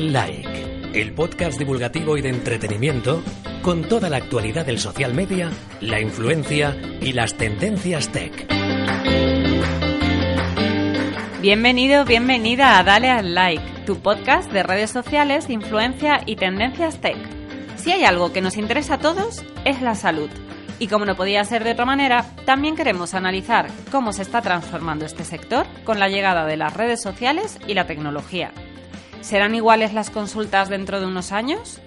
like, el podcast divulgativo y de entretenimiento con toda la actualidad del social media, la influencia y las tendencias tech. Bienvenido, bienvenida a Dale al Like, tu podcast de redes sociales, influencia y tendencias tech. Si hay algo que nos interesa a todos, es la salud. Y como no podía ser de otra manera, también queremos analizar cómo se está transformando este sector con la llegada de las redes sociales y la tecnología. ¿Serán iguales las consultas dentro de unos años?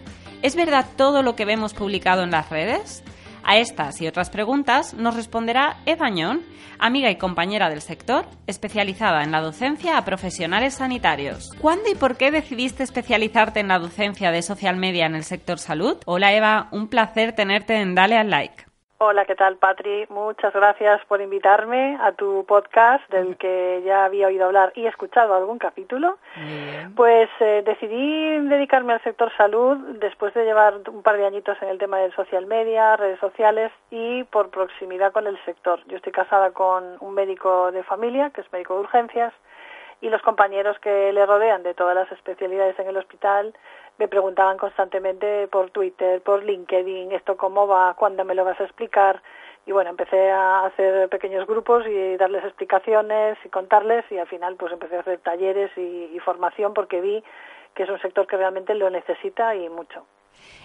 ¿Es verdad todo lo que vemos publicado en las redes? A estas y otras preguntas nos responderá Eva Ñón, amiga y compañera del sector, especializada en la docencia a profesionales sanitarios. ¿Cuándo y por qué decidiste especializarte en la docencia de social media en el sector salud? Hola Eva, un placer tenerte en Dale al Like. Hola, ¿qué tal, Patri? Muchas gracias por invitarme a tu podcast, del que ya había oído hablar y escuchado algún capítulo. Pues eh, decidí dedicarme al sector salud después de llevar un par de añitos en el tema del social media, redes sociales y por proximidad con el sector. Yo estoy casada con un médico de familia, que es médico de urgencias, y los compañeros que le rodean de todas las especialidades en el hospital me preguntaban constantemente por Twitter, por LinkedIn, esto cómo va, cuándo me lo vas a explicar. Y bueno, empecé a hacer pequeños grupos y darles explicaciones y contarles y al final pues empecé a hacer talleres y, formación porque vi que es un sector que realmente lo necesita y mucho.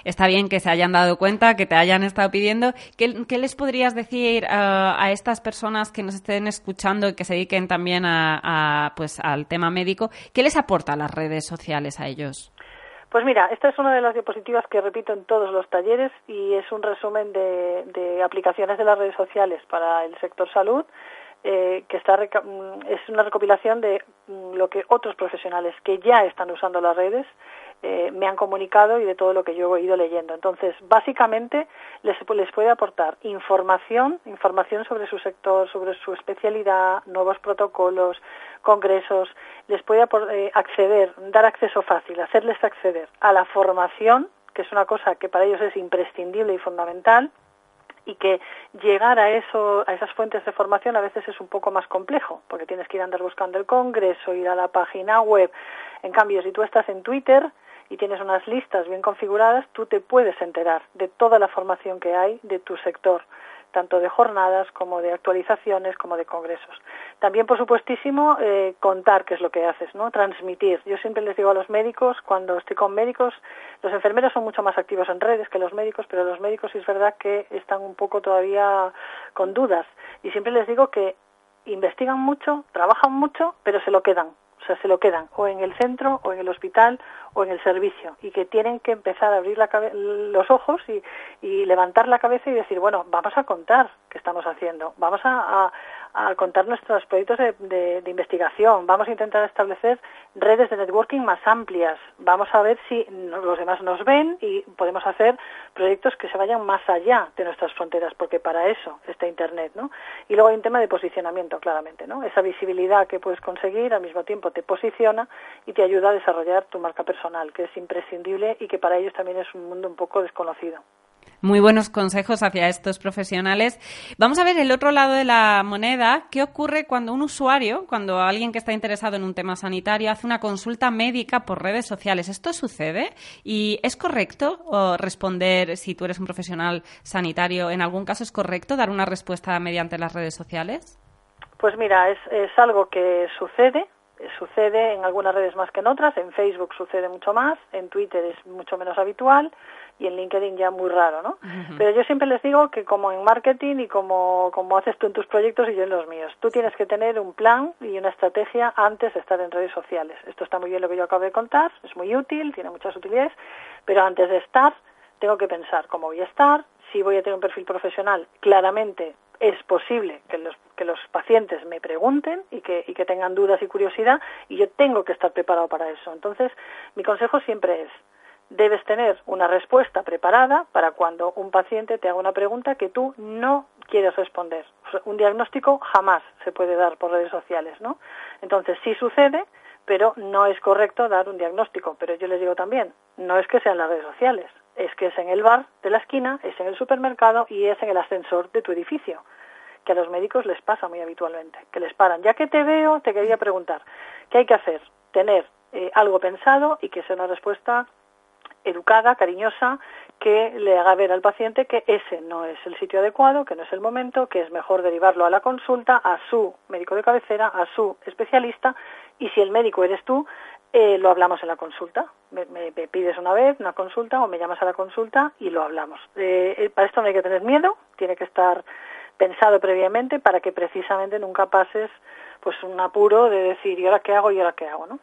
Está bien que se hayan dado cuenta, que te hayan estado pidiendo. ¿Qué, les podrías decir a estas personas que nos estén escuchando y que se dediquen también a, pues, al tema médico? ¿Qué les aporta las redes sociales a ellos? Pues mira, esta es una de las diapositivas que repito en todos los talleres y es un resumen de, aplicaciones de las redes sociales para el sector salud. Eh, que está mm, es una recopilación de mm, lo que otros profesionales que ya están usando las redes eh, me han comunicado y de todo lo que yo he ido leyendo. Entonces, básicamente les, les puede aportar información, información sobre su sector, sobre su especialidad, nuevos protocolos, congresos, les puede eh, acceder, dar acceso fácil, hacerles acceder a la formación, que es una cosa que para ellos es imprescindible y fundamental, y que llegar a eso a esas fuentes de formación a veces es un poco más complejo porque tienes que ir a andar buscando el congreso ir a la página web. En cambio si tú estás en Twitter y tienes unas listas bien configuradas, tú te puedes enterar de toda la formación que hay de tu sector, tanto de jornadas como de actualizaciones como de congresos. También, por supuestísimo, eh, contar qué es lo que haces, ¿no? Transmitir. Yo siempre les digo a los médicos, cuando estoy con médicos, los enfermeros son mucho más activos en redes que los médicos, pero los médicos sí es verdad que están un poco todavía con dudas. Y siempre les digo que investigan mucho, trabajan mucho, pero se lo quedan sea, se lo quedan o en el centro o en el hospital o en el servicio y que tienen que empezar a abrir los ojos y, levantar la cabeza y decir, bueno, vamos a contar qué estamos haciendo, vamos a, a contar nuestros proyectos de, investigación, vamos a intentar establecer redes de networking más amplias, vamos a ver si los demás nos ven y podemos hacer proyectos que se vayan más allá de nuestras fronteras, porque para eso está Internet, ¿no? Y luego hay un tema de posicionamiento, claramente, ¿no? Esa visibilidad que puedes conseguir al mismo tiempo te posiciona y te ayuda a desarrollar tu marca personal, que es imprescindible y que para ellos también es un mundo un poco desconocido muy buenos consejos hacia estos profesionales. Vamos a ver el otro lado de la moneda. ¿Qué ocurre cuando un usuario, cuando alguien que está interesado en un tema sanitario, hace una consulta médica por redes sociales? ¿Esto sucede? ¿Y es correcto responder, si tú eres un profesional sanitario, en algún caso es correcto dar una respuesta mediante las redes sociales? Pues mira, es, es algo que sucede, sucede en algunas redes más que en otras, en Facebook sucede mucho más, en Twitter es mucho menos habitual y en LinkedIn ya muy raro, ¿no? Pero yo siempre les digo que como en marketing y como, como haces tú en tus proyectos y yo en los míos, tú tienes que tener un plan y una estrategia antes de estar en redes sociales. Esto está muy bien lo que yo acabo de contar, es muy útil, tiene muchas utilidades, pero antes de estar tengo que pensar cómo voy a estar, si voy a tener un perfil profesional, claramente es posible que los, que los pacientes me pregunten y que, y que tengan dudas y curiosidad y yo tengo que estar preparado para eso. Entonces, mi consejo siempre es, debes tener una respuesta preparada para cuando un paciente te haga una pregunta que tú no quieres responder. Un diagnóstico jamás se puede dar por redes sociales, ¿no? Entonces, sí sucede, pero no es correcto dar un diagnóstico. Pero yo les digo también, no es que sean las redes sociales, es que es en el bar de la esquina, es en el supermercado y es en el ascensor de tu edificio, que a los médicos les pasa muy habitualmente, que les paran. Ya que te veo, te quería preguntar, ¿qué hay que hacer? Tener eh, algo pensado y que sea una respuesta educada, cariñosa, que le haga ver al paciente que ese no es el sitio adecuado, que no es el momento, que es mejor derivarlo a la consulta, a su médico de cabecera, a su especialista, y si el médico eres tú, eh, lo hablamos en la consulta. Me, pides una vez una consulta o me llamas a la consulta y lo hablamos. Eh, eh, para esto no hay que tener miedo, tiene que estar pensado previamente para que precisamente nunca pases pues un apuro de decir, ¿y ahora qué hago? ¿y ahora qué hago? ¿no?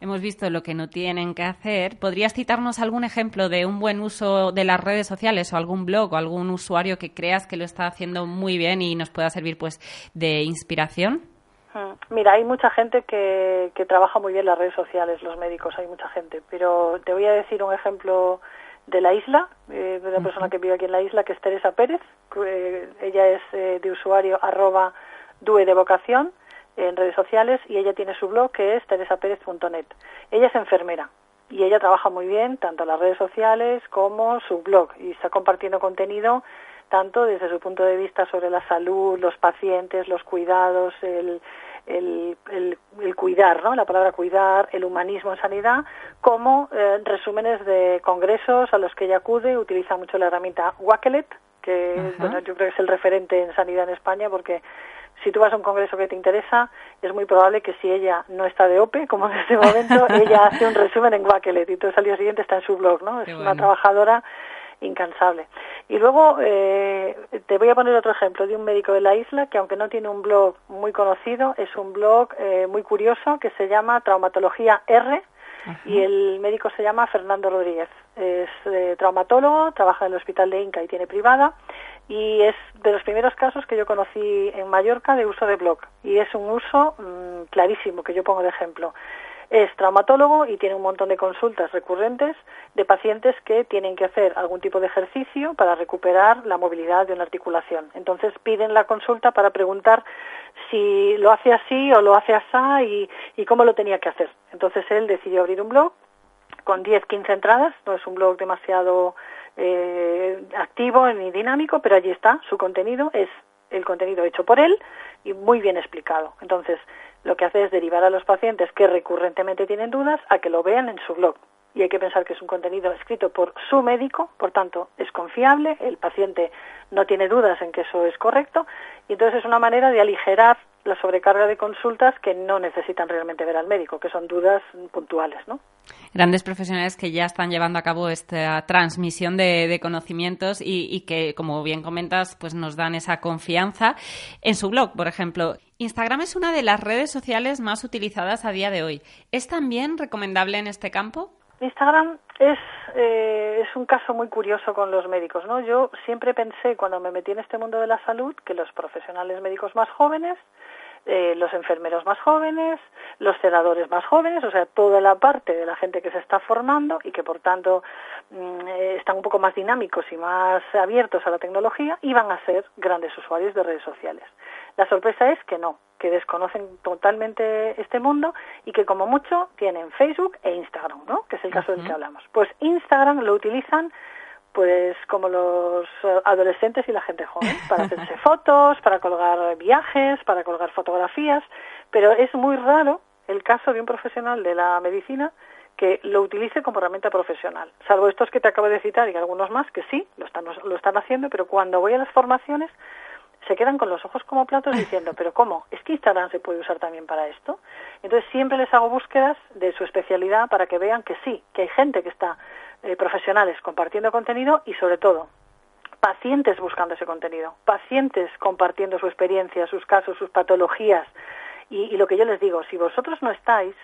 hemos visto lo que no tienen que hacer. ¿Podrías citarnos algún ejemplo de un buen uso de las redes sociales o algún blog o algún usuario que creas que lo está haciendo muy bien y nos pueda servir pues de inspiración? Mira, hay mucha gente que, que trabaja muy bien las redes sociales, los médicos, hay mucha gente, pero te voy a decir un ejemplo de la isla, eh, de una persona que vive aquí en la isla, que es Teresa Pérez. Eh, ella es eh, de usuario arroba due de vocación en redes sociales y ella tiene su blog que es teresapérez.net. Ella es enfermera y ella trabaja muy bien tanto en las redes sociales como su blog y está compartiendo contenido tanto desde su punto de vista sobre la salud, los pacientes, los cuidados, el, el, el, cuidar, ¿no? la palabra cuidar, el humanismo en sanidad, como eh, resúmenes de congresos a los que ella acude, utiliza mucho la herramienta Wakelet, que bueno, yo creo que es el referente en sanidad en España porque si tú vas a un congreso que te interesa, es muy probable que si ella no está de OPE, como en este momento, ella hace un resumen en Wakelet y entonces al día siguiente está en su blog, ¿no? es una trabajadora incansable. Y luego eh, te voy a poner otro ejemplo de un médico de la isla que aunque no tiene un blog muy conocido, es un blog eh, muy curioso que se llama Traumatología R y el médico se llama Fernando Rodríguez. Es eh, traumatólogo, trabaja en el Hospital de Inca y tiene privada y es de los primeros casos que yo conocí en Mallorca de uso de blog y es un uso mm, clarísimo que yo pongo de ejemplo. Es traumatólogo y tiene un montón de consultas recurrentes de pacientes que tienen que hacer algún tipo de ejercicio para recuperar la movilidad de una articulación. Entonces piden la consulta para preguntar si lo hace así o lo hace así y, cómo lo tenía que hacer. Entonces él decidió abrir un blog con 10, 15 entradas, no es un blog demasiado eh, activo ni dinámico, pero allí está, su contenido es el contenido hecho por él y muy bien explicado. Entonces, lo que hace es derivar a los pacientes que recurrentemente tienen dudas a que lo vean en su blog. Y hay que pensar que es un contenido escrito por su médico, por tanto, es confiable, el paciente no tiene dudas en que eso es correcto, y entonces es una manera de aligerar la sobrecarga de consultas que no necesitan realmente ver al médico, que son dudas puntuales, ¿no? Grandes profesionales que ya están llevando a cabo esta transmisión de, conocimientos y, que, como bien comentas, pues nos dan esa confianza. En su blog, por ejemplo, Instagram es una de las redes sociales más utilizadas a día de hoy. ¿Es también recomendable en este campo? Instagram es, eh, es un caso muy curioso con los médicos, ¿no? Yo siempre pensé, cuando me metí en este mundo de la salud, que los profesionales médicos más jóvenes eh, los enfermeros más jóvenes, los celadores más jóvenes, o sea, toda la parte de la gente que se está formando y que por tanto mm, eh, están un poco más dinámicos y más abiertos a la tecnología y van a ser grandes usuarios de redes sociales. La sorpresa es que no, que desconocen totalmente este mundo y que como mucho tienen Facebook e Instagram, ¿no? Que es el caso del que hablamos. Pues Instagram lo utilizan pues como los eh, adolescentes y la gente joven, para hacerse fotos, para colgar viajes, para colgar fotografías, pero es muy raro el caso de un profesional de la medicina que lo utilice como herramienta profesional, salvo estos que te acabo de citar y algunos más que sí, lo están, lo están haciendo, pero cuando voy a las formaciones se quedan con los ojos como platos diciendo, pero ¿cómo? ¿Es que Instagram se puede usar también para esto? Entonces siempre les hago búsquedas de su especialidad para que vean que sí, que hay gente que está eh, profesionales compartiendo contenido y sobre todo pacientes buscando ese contenido, pacientes compartiendo su experiencia, sus casos, sus patologías. Y, lo que yo les digo, si vosotros no estáis,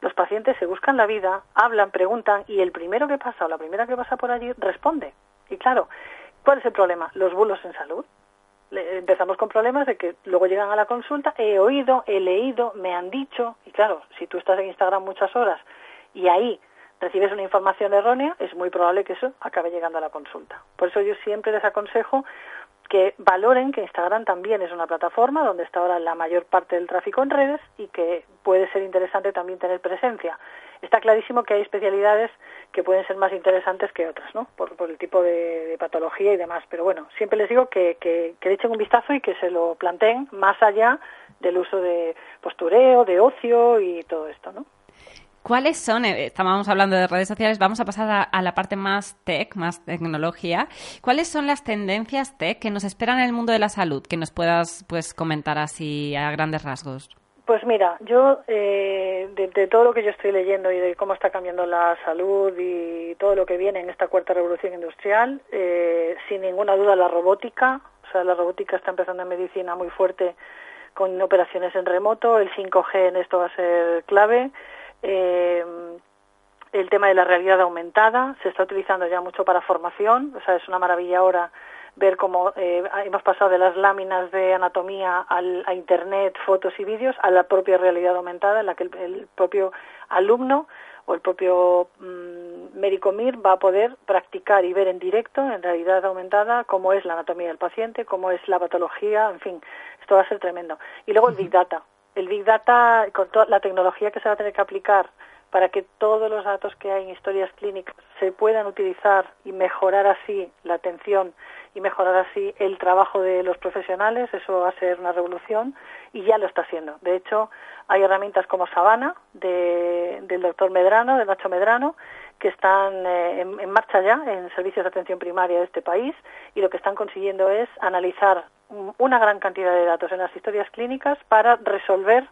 los pacientes se buscan la vida, hablan, preguntan y el primero que pasa o la primera que pasa por allí responde. Y claro, ¿cuál es el problema? Los bulos en salud. empezamos con problemas de que luego llegan a la consulta, he oído, he leído, me han dicho, y claro, si tú estás en Instagram muchas horas y ahí recibes una información errónea, es muy probable que eso acabe llegando a la consulta. Por eso yo siempre les aconsejo que valoren que Instagram también es una plataforma donde está ahora la mayor parte del tráfico en redes y que puede ser interesante también tener presencia. Está clarísimo que hay especialidades que pueden ser más interesantes que otras, ¿no? Por, el tipo de, patología y demás. Pero bueno, siempre les digo que, que, que le echen un vistazo y que se lo planteen más allá del uso de postureo, de ocio y todo esto, ¿no? ¿Cuáles son, eh, estábamos hablando de redes sociales, vamos a pasar a, la parte más tech, más tecnología. ¿Cuáles son las tendencias tech que nos esperan en el mundo de la salud? Que nos puedas pues comentar así a grandes rasgos. Pues mira, yo eh, de, todo lo que yo estoy leyendo y de cómo está cambiando la salud y todo lo que viene en esta cuarta revolución industrial, eh, sin ninguna duda la robótica, o sea, la robótica está empezando en medicina muy fuerte con operaciones en remoto, el 5G en esto va a ser clave eh, el tema de la realidad aumentada se está utilizando ya mucho para formación, o sea, es una maravilla ahora ver cómo eh, hemos pasado de las láminas de anatomía al, a Internet, fotos y vídeos, a la propia realidad aumentada, en la que el, propio alumno o el propio mm, médico MIR va a poder practicar y ver en directo, en realidad aumentada, cómo es la anatomía del paciente, cómo es la patología, en fin, esto va a ser tremendo. Y luego el Big Data, el Big Data, con toda la tecnología que se va a tener que aplicar para que todos los datos que hay en historias clínicas se puedan utilizar y mejorar así la atención y mejorar así el trabajo de los profesionales, eso va a ser una revolución y ya lo está haciendo. De hecho, hay herramientas como Sabana del doctor Medrano, de Nacho Medrano, que están eh, en, marcha ya en servicios de atención primaria de este país y lo que están consiguiendo es analizar una gran cantidad de datos en las historias clínicas para resolver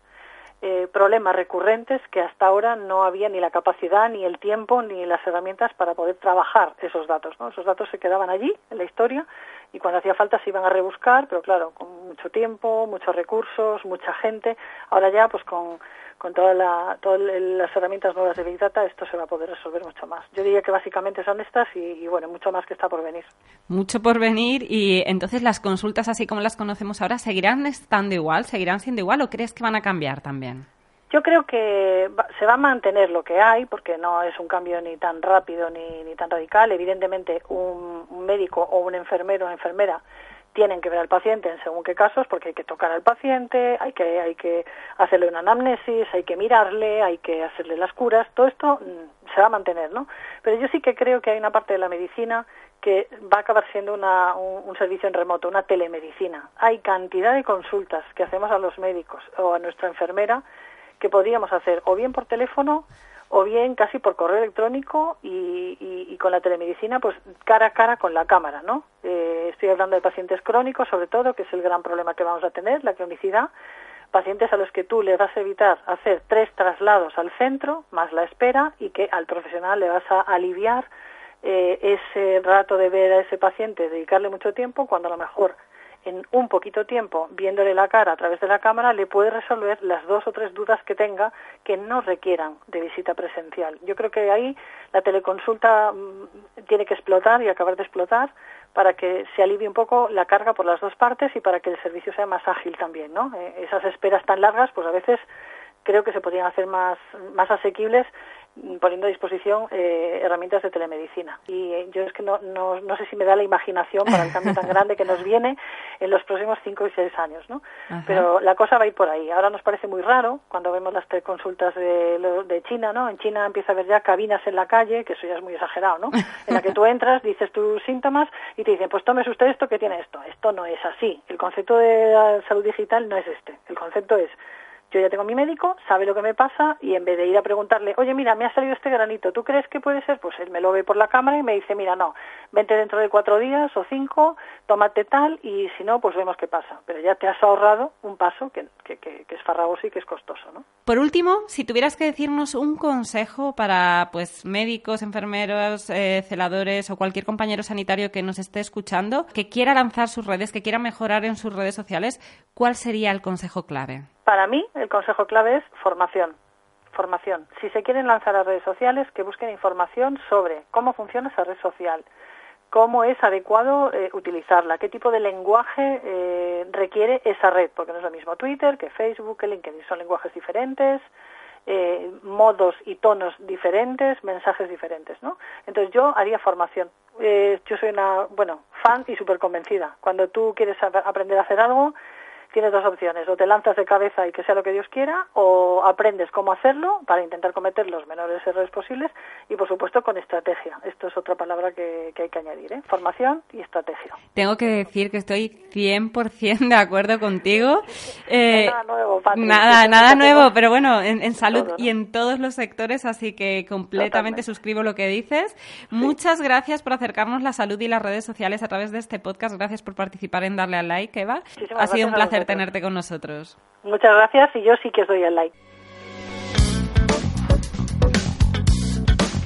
eh, problemas recurrentes que hasta ahora no había ni la capacidad, ni el tiempo, ni las herramientas para poder trabajar esos datos. Esos datos se quedaban allí, en la historia, y cuando hacía falta se iban a rebuscar, pero claro, con mucho tiempo, muchos recursos, mucha gente. Ahora ya, pues con con todas las herramientas nuevas de Big Data, esto se va a poder resolver mucho más. Yo diría que básicamente son estas y, bueno, mucho más que está por venir. Mucho por venir y entonces las consultas, así como las conocemos ahora, ¿seguirán estando igual? ¿Seguirán siendo igual o crees que van a cambiar también? Yo creo que se va a mantener lo que hay, porque no es un cambio ni tan rápido ni, ni tan radical. Evidentemente, un, un médico o un enfermero o enfermera tienen que ver al paciente en según qué casos, porque hay que tocar al paciente, hay que, hay que hacerle una anamnesis, hay que mirarle, hay que hacerle las curas, todo esto mm, se va a mantener, ¿no? Pero yo sí que creo que hay una parte de la medicina que va a acabar siendo una, un, servicio en remoto, una telemedicina. Hay cantidad de consultas que hacemos a los médicos o a nuestra enfermera que podríamos hacer o bien por teléfono o bien casi por correo electrónico y, con la telemedicina, pues cara a cara con la cámara, ¿no? Eh, estoy hablando de pacientes crónicos, sobre todo, que es el gran problema que vamos a tener, la cronicidad. Pacientes a los que tú le vas a evitar hacer tres traslados al centro, más la espera, y que al profesional le vas a aliviar eh, ese rato de ver a ese paciente, dedicarle mucho tiempo, cuando a lo mejor en un poquito tiempo, viéndole la cara a través de la cámara, le puede resolver las dos o tres dudas que tenga que no requieran de visita presencial. Yo creo que ahí la teleconsulta mm, tiene que explotar y acabar de explotar para que se alivie un poco la carga por las dos partes y para que el servicio sea más ágil también, ¿no? Eh, esas esperas tan largas, pues a veces creo que se podrían hacer más, más asequibles poniendo a disposición eh, herramientas de telemedicina. Y eh, yo es que no, no, no, sé si me da la imaginación para el cambio tan grande que nos viene en los próximos cinco y seis años, ¿no? Pero la cosa va a ir por ahí. Ahora nos parece muy raro cuando vemos las consultas de, de China, ¿no? En China empieza a haber ya cabinas en la calle, que eso ya es muy exagerado, ¿no? En la que tú entras, dices tus síntomas y te dicen, pues tomes usted esto que tiene esto. Esto no es así. El concepto de salud digital no es este. El concepto es yo ya tengo mi médico, sabe lo que me pasa y en vez de ir a preguntarle, oye, mira, me ha salido este granito, ¿tú crees que puede ser? Pues él me lo ve por la cámara y me dice, mira, no, vente dentro de cuatro días o cinco, tómate tal y si no, pues vemos qué pasa. Pero ya te has ahorrado un paso que, es farragoso y que es costoso, ¿no? Por último, si tuvieras que decirnos un consejo para pues médicos, enfermeros, eh, celadores o cualquier compañero sanitario que nos esté escuchando, que quiera lanzar sus redes, que quiera mejorar en sus redes sociales, ¿cuál sería el consejo clave? Para mí, el consejo clave es formación. Formación. Si se quieren lanzar a redes sociales, que busquen información sobre cómo funciona esa red social, cómo es adecuado eh, utilizarla, qué tipo de lenguaje eh, requiere esa red, porque no es lo mismo Twitter que Facebook, que LinkedIn, son lenguajes diferentes, eh, modos y tonos diferentes, mensajes diferentes, ¿no? Entonces yo haría formación. yo soy una, bueno, fan y súper convencida. Cuando tú quieres aprender a hacer algo, tienes dos opciones, o te lanzas de cabeza y que sea lo que Dios quiera, o aprendes cómo hacerlo para intentar cometer los menores errores posibles y, por supuesto, con estrategia. Esto es otra palabra que, hay que añadir, ¿eh? formación y estrategia. Tengo que decir que estoy 100% de acuerdo contigo. Eh, nada nuevo, Nada, nada nuevo, pero bueno, en, salud y en todos los sectores, así que completamente suscribo lo que dices. Muchas gracias por acercarnos la salud y las redes sociales a través de este podcast. Gracias por participar en darle al like, Eva. ha sido un placer tenerte con nosotros. Muchas gracias y yo sí que os doy el like.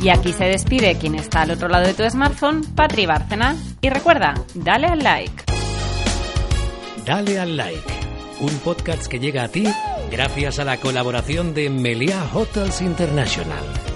Y aquí se despide quien está al otro lado de tu smartphone, Patri Bárcena. Y recuerda, dale al like. Dale al like, un podcast que llega a ti gracias a la colaboración de Meliá Hotels International.